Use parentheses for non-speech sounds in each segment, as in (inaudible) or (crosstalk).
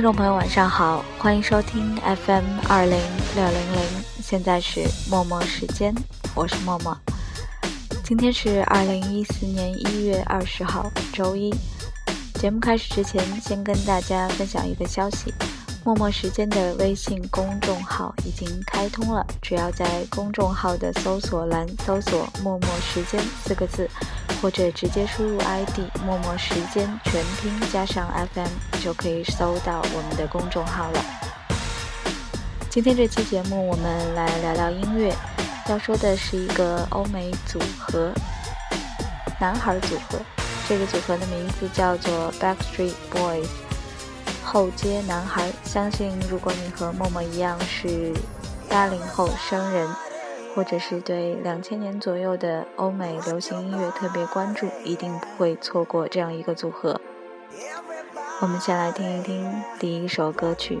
听众朋友，晚上好，欢迎收听 FM 二零六零零，现在是默默时间，我是默默。今天是二零一四年一月二十号，周一。节目开始之前，先跟大家分享一个消息：默默时间的微信公众号已经开通了，只要在公众号的搜索栏搜索“默默时间”四个字。或者直接输入 ID“ 默默时间”全拼加上 FM，就可以搜到我们的公众号了。今天这期节目，我们来聊聊音乐。要说的是一个欧美组合，男孩组合。这个组合的名字叫做 Backstreet Boys，后街男孩。相信如果你和默默一样是八零后生人。或者是对两千年左右的欧美流行音乐特别关注，一定不会错过这样一个组合。我们先来听一听第一首歌曲。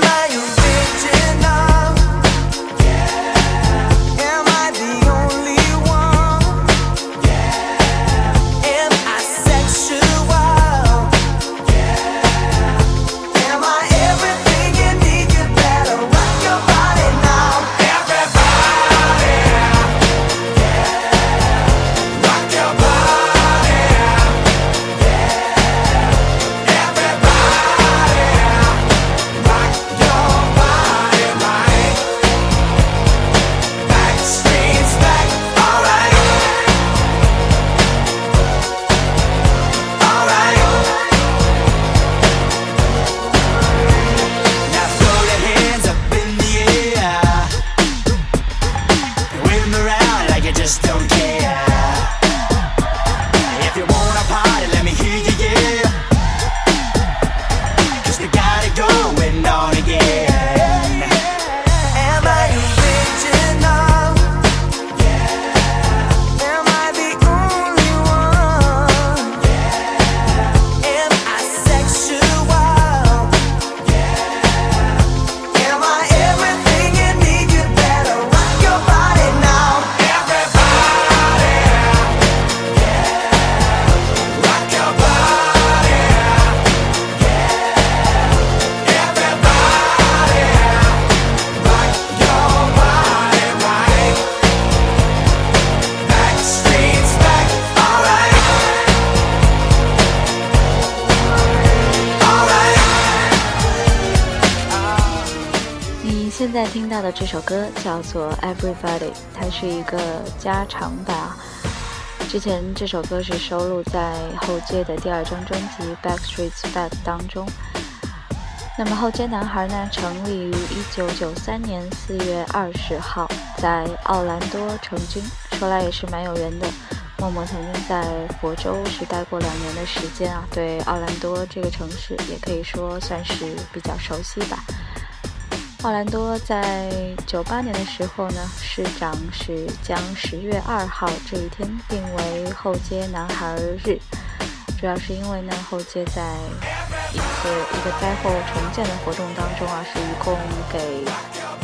这首歌叫做《Everybody》，它是一个加长版啊。之前这首歌是收录在后街的第二张专辑《Backstreet's Back》当中。那么后街男孩呢，成立于1993年4月20号，在奥兰多成军。说来也是蛮有缘的，默默曾经在佛州是待过两年的时间啊，对奥兰多这个城市也可以说算是比较熟悉吧。奥兰多在九八年的时候呢，市长是将十月二号这一天定为后街男孩日，主要是因为呢，后街在一次一个灾后重建的活动当中啊，是一共给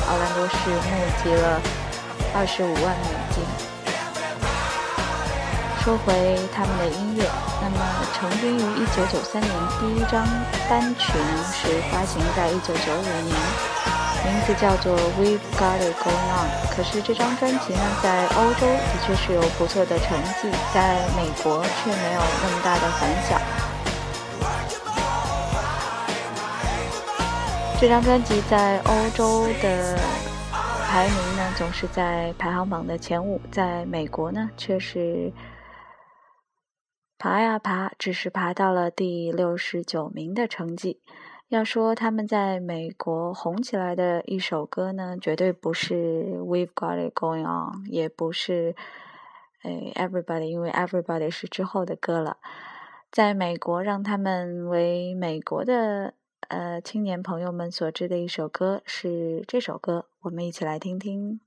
奥兰多市募集了二十五万美金。说回他们的音乐，那么成军于一九九三年，第一张单曲呢是发行在一九九五年。名字叫做《We've Got It Going On》，可是这张专辑呢，在欧洲的确是有不错的成绩，在美国却没有那么大的反响。这张专辑在欧洲的排名呢，总是在排行榜的前五，在美国呢，却是爬呀爬，只是爬到了第六十九名的成绩。要说他们在美国红起来的一首歌呢，绝对不是《We've Got It Going On》，也不是《诶 Everybody》，因为《Everybody》是之后的歌了。在美国让他们为美国的呃青年朋友们所知的一首歌是这首歌，我们一起来听听。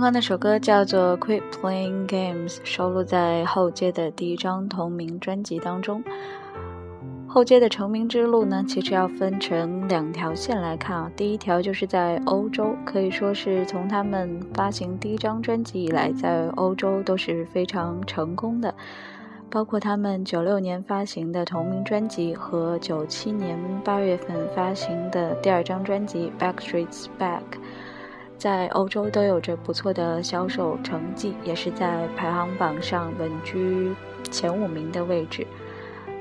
刚刚那首歌叫做《Quit Playing Games》，收录在后街的第一张同名专辑当中。后街的成名之路呢，其实要分成两条线来看啊。第一条就是在欧洲，可以说是从他们发行第一张专辑以来，在欧洲都是非常成功的。包括他们九六年发行的同名专辑和九七年八月份发行的第二张专辑《Backstreet's Back》。在欧洲都有着不错的销售成绩，也是在排行榜上稳居前五名的位置。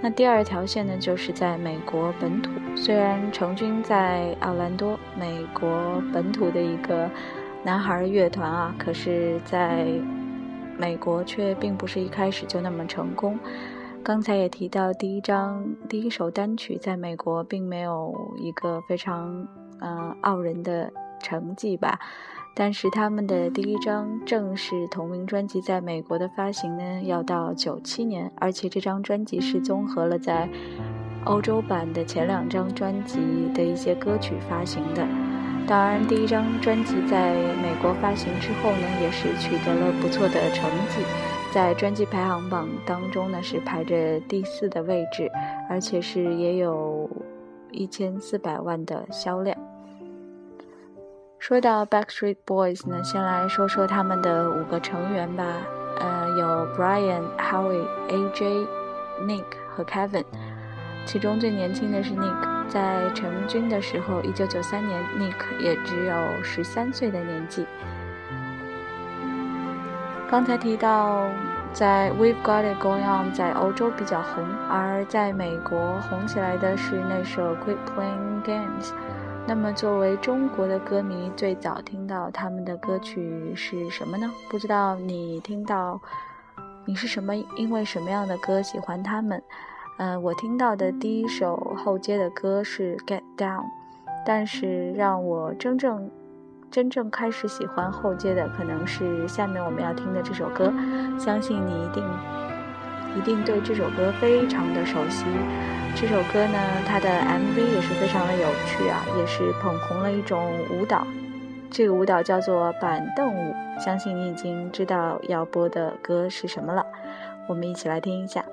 那第二条线呢，就是在美国本土，虽然成军在奥兰多，美国本土的一个男孩乐团啊，可是在美国却并不是一开始就那么成功。刚才也提到，第一张第一首单曲在美国并没有一个非常嗯傲人的成绩吧。但是他们的第一张正式同名专辑在美国的发行呢，要到九七年，而且这张专辑是综合了在欧洲版的前两张专辑的一些歌曲发行的。当然，第一张专辑在美国发行之后呢，也是取得了不错的成绩，在专辑排行榜当中呢是排着第四的位置，而且是也有一千四百万的销量。说到 Backstreet Boys 呢，先来说说他们的五个成员吧。呃，有 Brian、Howie、AJ、Nick 和 Kevin。其中最年轻的是 Nick，在成军的时候，1993年，Nick 也只有十三岁的年纪。刚才提到，在 We've Got It Going On 在欧洲比较红，而在美国红起来的是那首 Quit Playing Games。那么，作为中国的歌迷，最早听到他们的歌曲是什么呢？不知道你听到，你是什么？因为什么样的歌喜欢他们？嗯，我听到的第一首后街的歌是《Get Down》，但是让我真正真正开始喜欢后街的，可能是下面我们要听的这首歌。相信你一定一定对这首歌非常的熟悉。这首歌呢，它的 MV 也是非常的有趣啊，也是捧红了一种舞蹈。这个舞蹈叫做板凳舞，相信你已经知道要播的歌是什么了。我们一起来听一下。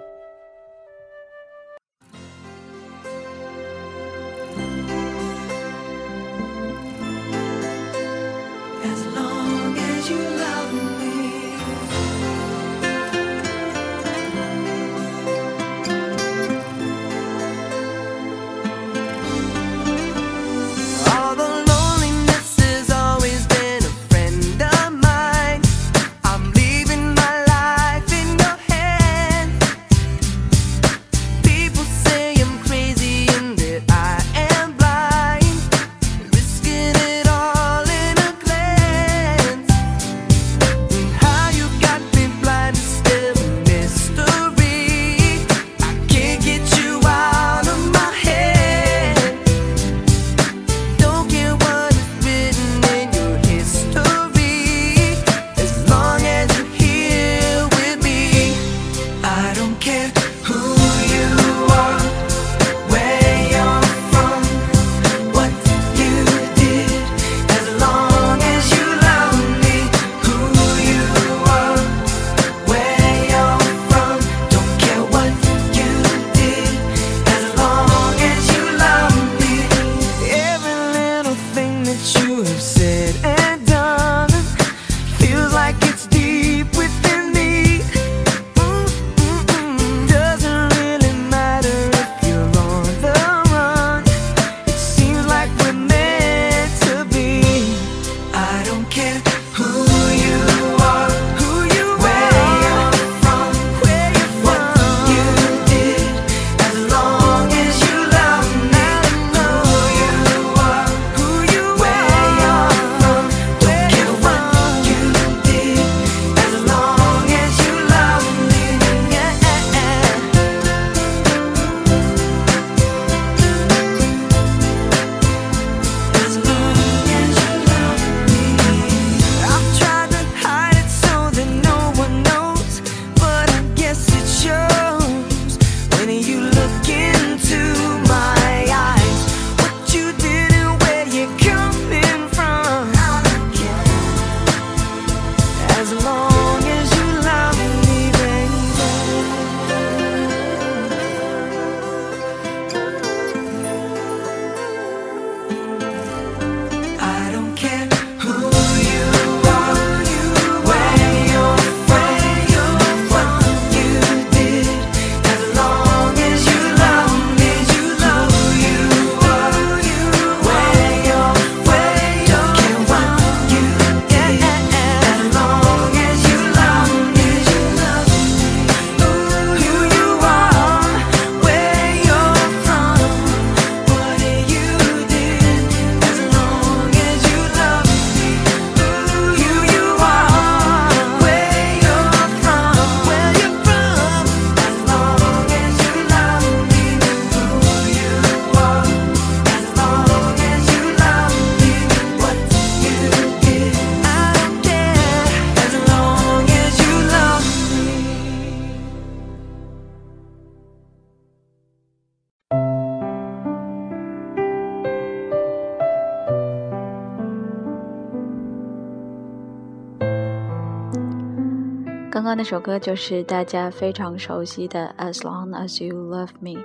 刚刚那首歌就是大家非常熟悉的《As Long As You Love Me》。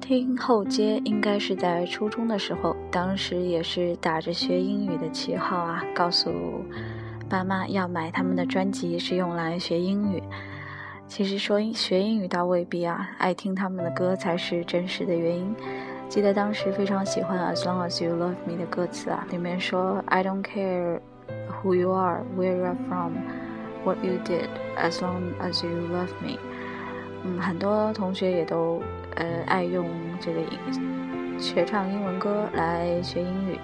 听后街应该是在初中的时候，当时也是打着学英语的旗号啊，告诉爸妈要买他们的专辑是用来学英语。其实说学英语倒未必啊，爱听他们的歌才是真实的原因。记得当时非常喜欢《As Long As You Love Me》的歌词啊，里面说 "I don't care who you are, where you're from, what you did, as long as you love me"。嗯，很多同学也都呃爱用这个英学唱英文歌来学英语。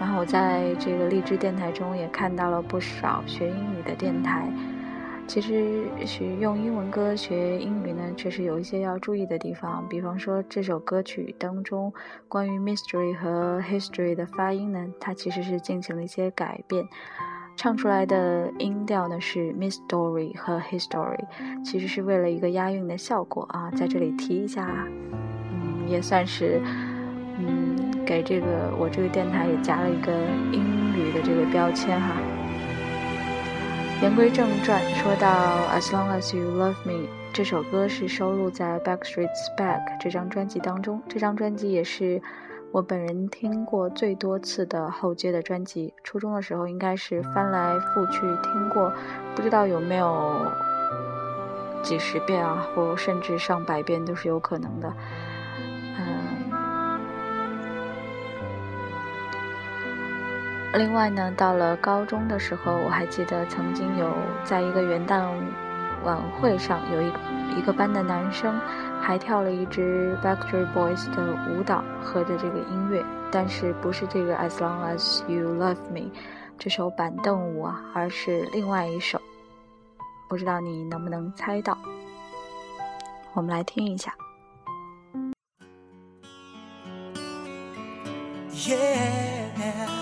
然后我在这个荔枝电台中也看到了不少学英语的电台。其实学用英文歌学英语呢，确实有一些要注意的地方。比方说，这首歌曲当中关于 mystery 和 history 的发音呢，它其实是进行了一些改变，唱出来的音调呢是 mystery 和 history，其实是为了一个押韵的效果啊，在这里提一下，嗯，也算是嗯给这个我这个电台也加了一个英语的这个标签哈。言归正传，说到《As Long As You Love Me》这首歌是收录在《Backstreet's Back》这张专辑当中。这张专辑也是我本人听过最多次的后街的专辑。初中的时候应该是翻来覆去听过，不知道有没有几十遍啊，或甚至上百遍都是有可能的。另外呢，到了高中的时候，我还记得曾经有在一个元旦晚会上，有一一个班的男生还跳了一支 Backstreet Boys 的舞蹈，和着这个音乐，但是不是这个 As Long As You Love Me 这首板凳舞啊，而是另外一首，不知道你能不能猜到？我们来听一下。Yeah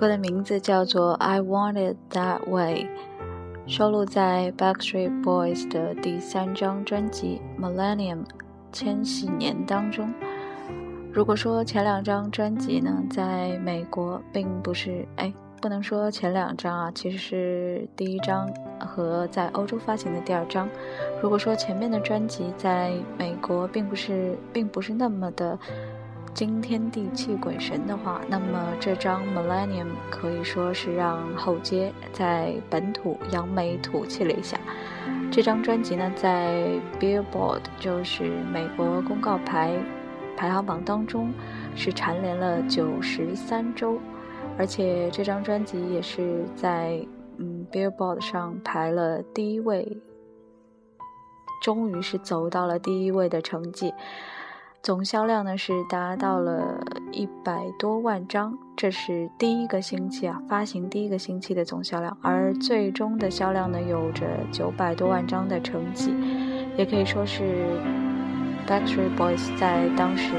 歌的名字叫做《I Want It That Way》，收录在 Backstreet Boys 的第三张专辑《Millennium》千禧年当中。如果说前两张专辑呢，在美国并不是，哎，不能说前两张啊，其实是第一张和在欧洲发行的第二张。如果说前面的专辑在美国并不是，并不是那么的。惊天地泣鬼神的话，那么这张 Millennium 可以说是让后街在本土扬眉吐气了一下。这张专辑呢，在 Billboard 就是美国公告牌排行榜当中是蝉联了九十三周，而且这张专辑也是在嗯 Billboard 上排了第一位，终于是走到了第一位的成绩。总销量呢是达到了一百多万张，这是第一个星期啊发行第一个星期的总销量，而最终的销量呢有着九百多万张的成绩，也可以说是 Backstreet Boys 在当时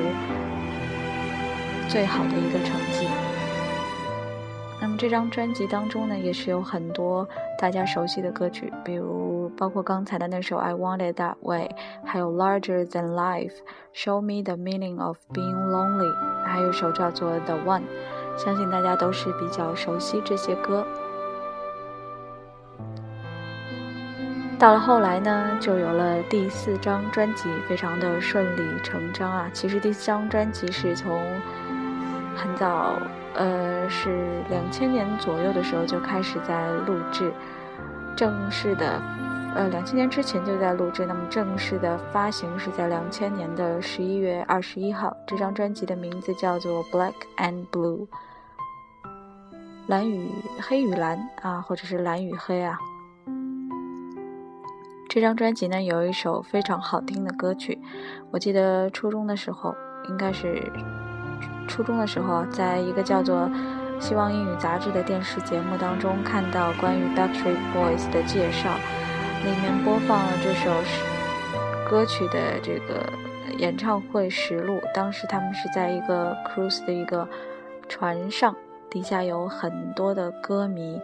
最好的一个成绩。那么这张专辑当中呢，也是有很多大家熟悉的歌曲，比如包括刚才的那首《I Want It That Way》，还有《Larger Than Life》，《Show Me the Meaning of Being Lonely》，还有一首叫做《The One》，相信大家都是比较熟悉这些歌。到了后来呢，就有了第四张专辑，非常的顺理成章啊。其实第四张专辑是从很早。呃，是两千年左右的时候就开始在录制，正式的，呃，两千年之前就在录制。那么正式的发行是在两千年的十一月二十一号。这张专辑的名字叫做《Black and Blue》，蓝与黑与蓝啊，或者是蓝与黑啊。这张专辑呢有一首非常好听的歌曲，我记得初中的时候应该是。初中的时候，在一个叫做《希望英语杂志》的电视节目当中，看到关于 Backstreet Boys 的介绍，里面播放了这首歌曲的这个演唱会实录。当时他们是在一个 cruise 的一个船上，底下有很多的歌迷。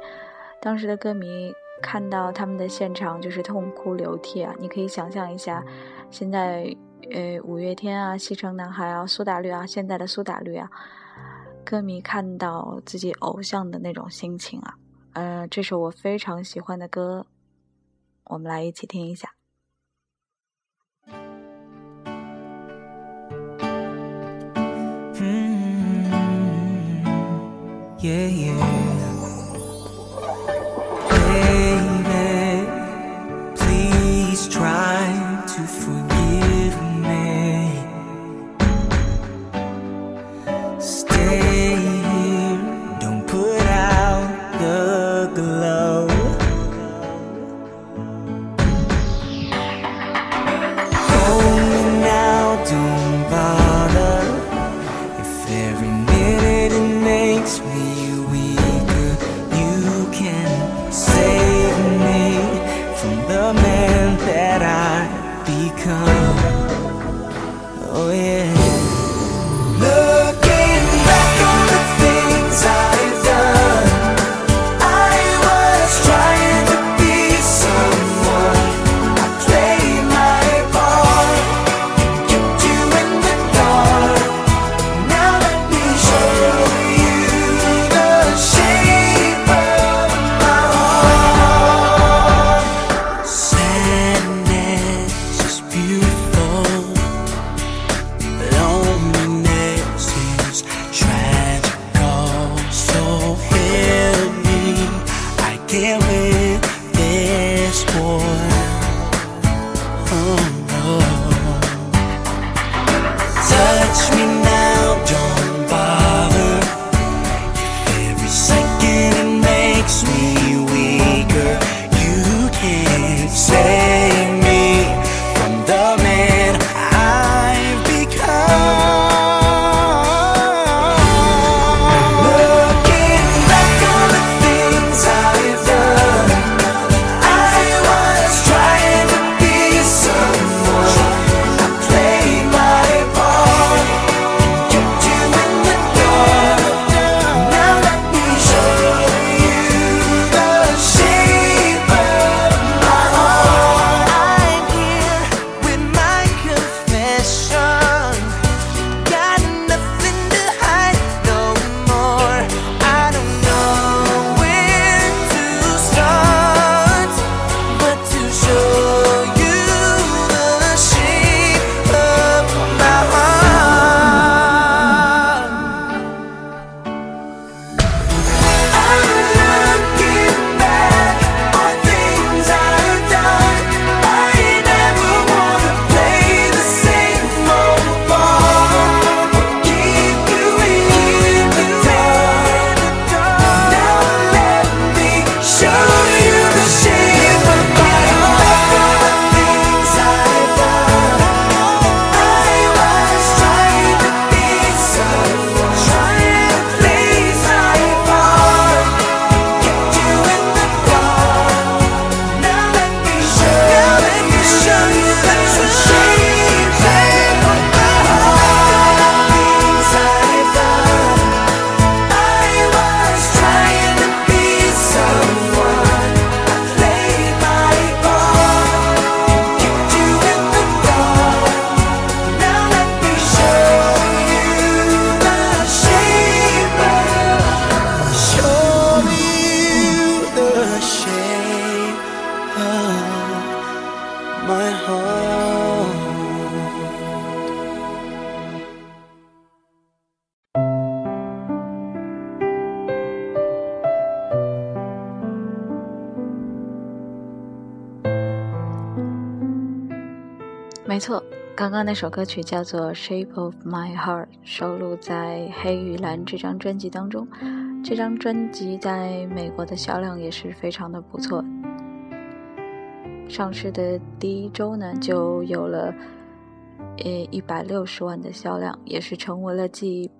当时的歌迷看到他们的现场，就是痛哭流涕啊！你可以想象一下，现在。呃，五月天啊，西城男孩啊，苏打绿啊，现在的苏打绿啊，歌迷看到自己偶像的那种心情啊，呃，这首我非常喜欢的歌，我们来一起听一下。没错，刚刚那首歌曲叫做《Shape of My Heart》，收录在《黑与蓝》这张专辑当中。这张专辑在美国的销量也是非常的不错，上市的第一周呢就有了呃一百六十万的销量，也是成为了继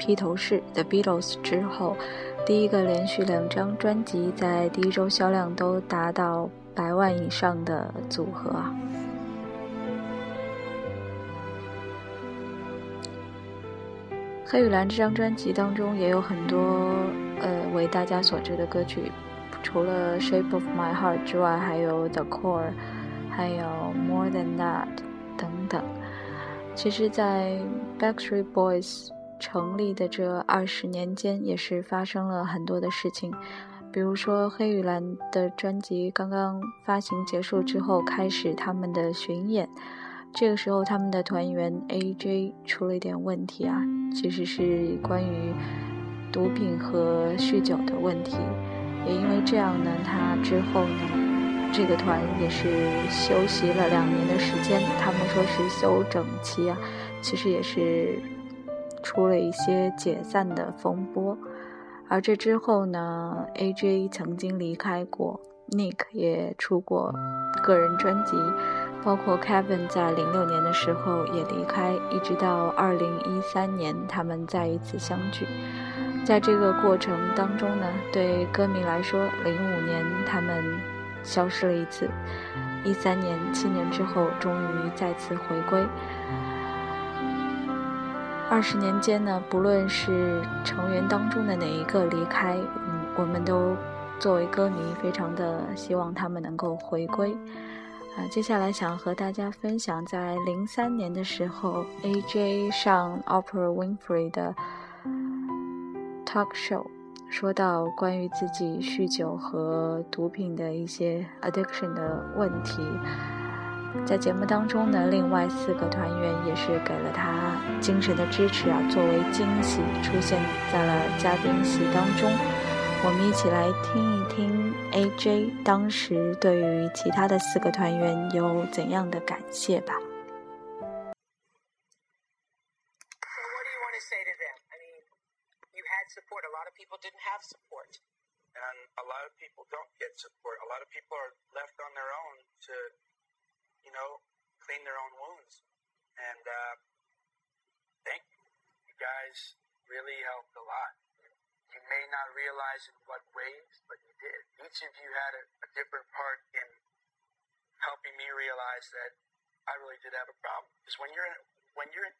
披头士 The Beatles 之后第一个连续两张专辑在第一周销量都达到百万以上的组合啊。《黑与蓝》这张专辑当中也有很多呃为大家所知的歌曲，除了《Shape of My Heart》之外，还有《The Core》，还有《More Than That》等等。其实，在 Backstreet Boys 成立的这二十年间，也是发生了很多的事情。比如说，《黑与蓝》的专辑刚刚发行结束之后，开始他们的巡演。这个时候，他们的团员 AJ 出了一点问题啊，其实是关于毒品和酗酒的问题。也因为这样呢，他之后呢，这个团也是休息了两年的时间。他们说是休整期啊，其实也是出了一些解散的风波。而这之后呢，AJ 曾经离开过，Nick 也出过个人专辑。包括 Kevin 在零六年的时候也离开，一直到二零一三年他们再一次相聚。在这个过程当中呢，对歌迷来说，零五年他们消失了一次，一三年七年之后终于再次回归。二十年间呢，不论是成员当中的哪一个离开，嗯，我们都作为歌迷非常的希望他们能够回归。啊，接下来想和大家分享，在零三年的时候，AJ 上 Oprah Winfrey 的 talk show，说到关于自己酗酒和毒品的一些 addiction 的问题。在节目当中呢，另外四个团员也是给了他精神的支持啊，作为惊喜出现在了嘉宾席当中。我们一起来听一听 AJ 当时对于其他的四个团员有怎样的感谢吧。So what do you want to say to them? I mean, you had support. A lot of people didn't have support. and a lot of people don't get support. A lot of people are left on their own to, you know, clean their own wounds. And uh, thank you. You guys really helped a lot. You may not realize in what ways, but you did. Each of you had a, a different part in helping me realize that I really did have a problem. Because when you're in, when you're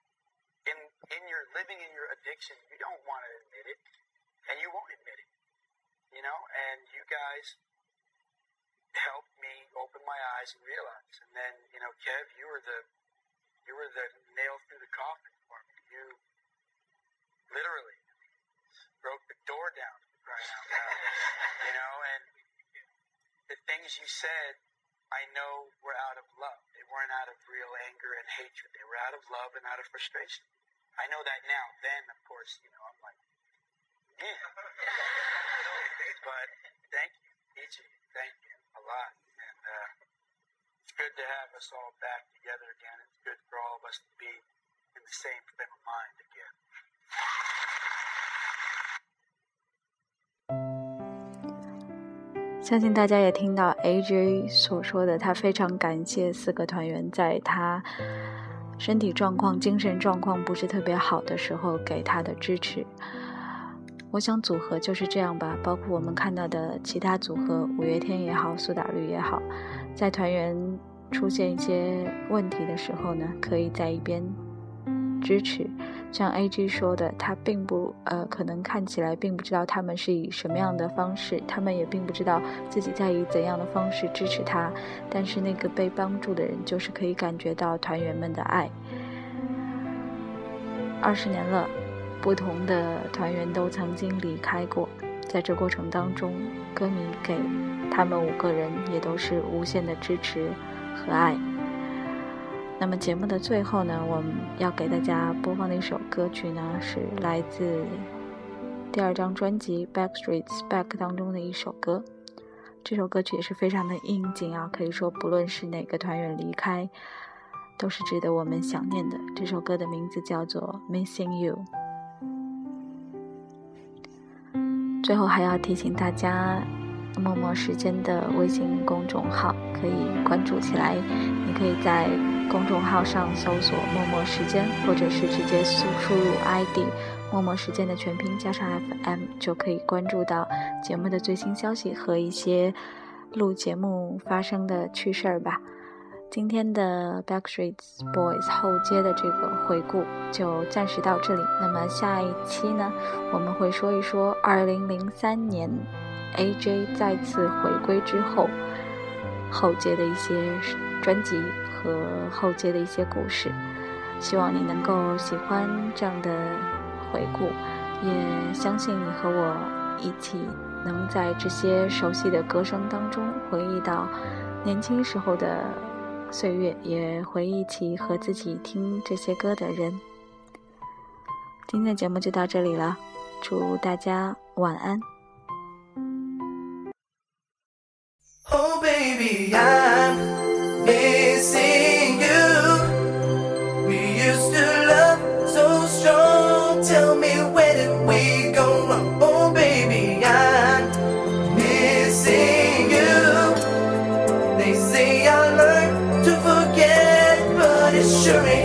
in in your living in your addiction, you don't want to admit it, and you won't admit it. You know, and you guys helped me open my eyes and realize. And then, you know, Kev, you were the you were the nail through the coffin for me. You literally broke the door down for crying out loud. you know, and things you said, I know we're out of love. They weren't out of real anger and hatred. They were out of love and out of frustration. I know that now. Then, of course, you know, I'm like, yeah. (laughs) but thank you, each of you. Thank you a lot. And uh, it's good to have us all back together again. It's good for all of us to be in the same frame of mind again. 相信大家也听到 AJ 所说的，他非常感谢四个团员在他身体状况、精神状况不是特别好的时候给他的支持。我想组合就是这样吧，包括我们看到的其他组合，五月天也好，苏打绿也好，在团员出现一些问题的时候呢，可以在一边支持。像 A.G 说的，他并不呃，可能看起来并不知道他们是以什么样的方式，他们也并不知道自己在以怎样的方式支持他，但是那个被帮助的人就是可以感觉到团员们的爱。二十年了，不同的团员都曾经离开过，在这过程当中，歌迷给他们五个人也都是无限的支持和爱。那么节目的最后呢，我们要给大家播放的一首歌曲呢，是来自第二张专辑《Backstreet's Back》当中的一首歌。这首歌曲也是非常的应景啊，可以说不论是哪个团员离开，都是值得我们想念的。这首歌的名字叫做《Missing You》。最后还要提醒大家，默默时间的微信公众号可以关注起来。你可以在公众号上搜索“默默时间”，或者是直接输输入 ID“ 默默时间”的全拼加上 FM，就可以关注到节目的最新消息和一些录节目发生的趣事儿吧。今天的 Backstreet Boys 后街的这个回顾就暂时到这里。那么下一期呢，我们会说一说2003年 AJ 再次回归之后后街的一些专辑和后街的一些故事。希望你能够喜欢这样的回顾，也相信你和我一起能在这些熟悉的歌声当中回忆到年轻时候的。岁月也回忆起和自己听这些歌的人。今天的节目就到这里了，祝大家晚安。Oh, baby, I'm missing you. We used to love so strong. Tell me, where did we go wrong? Oh, baby, I'm missing you. They say I learned to forget, but it sure ain't.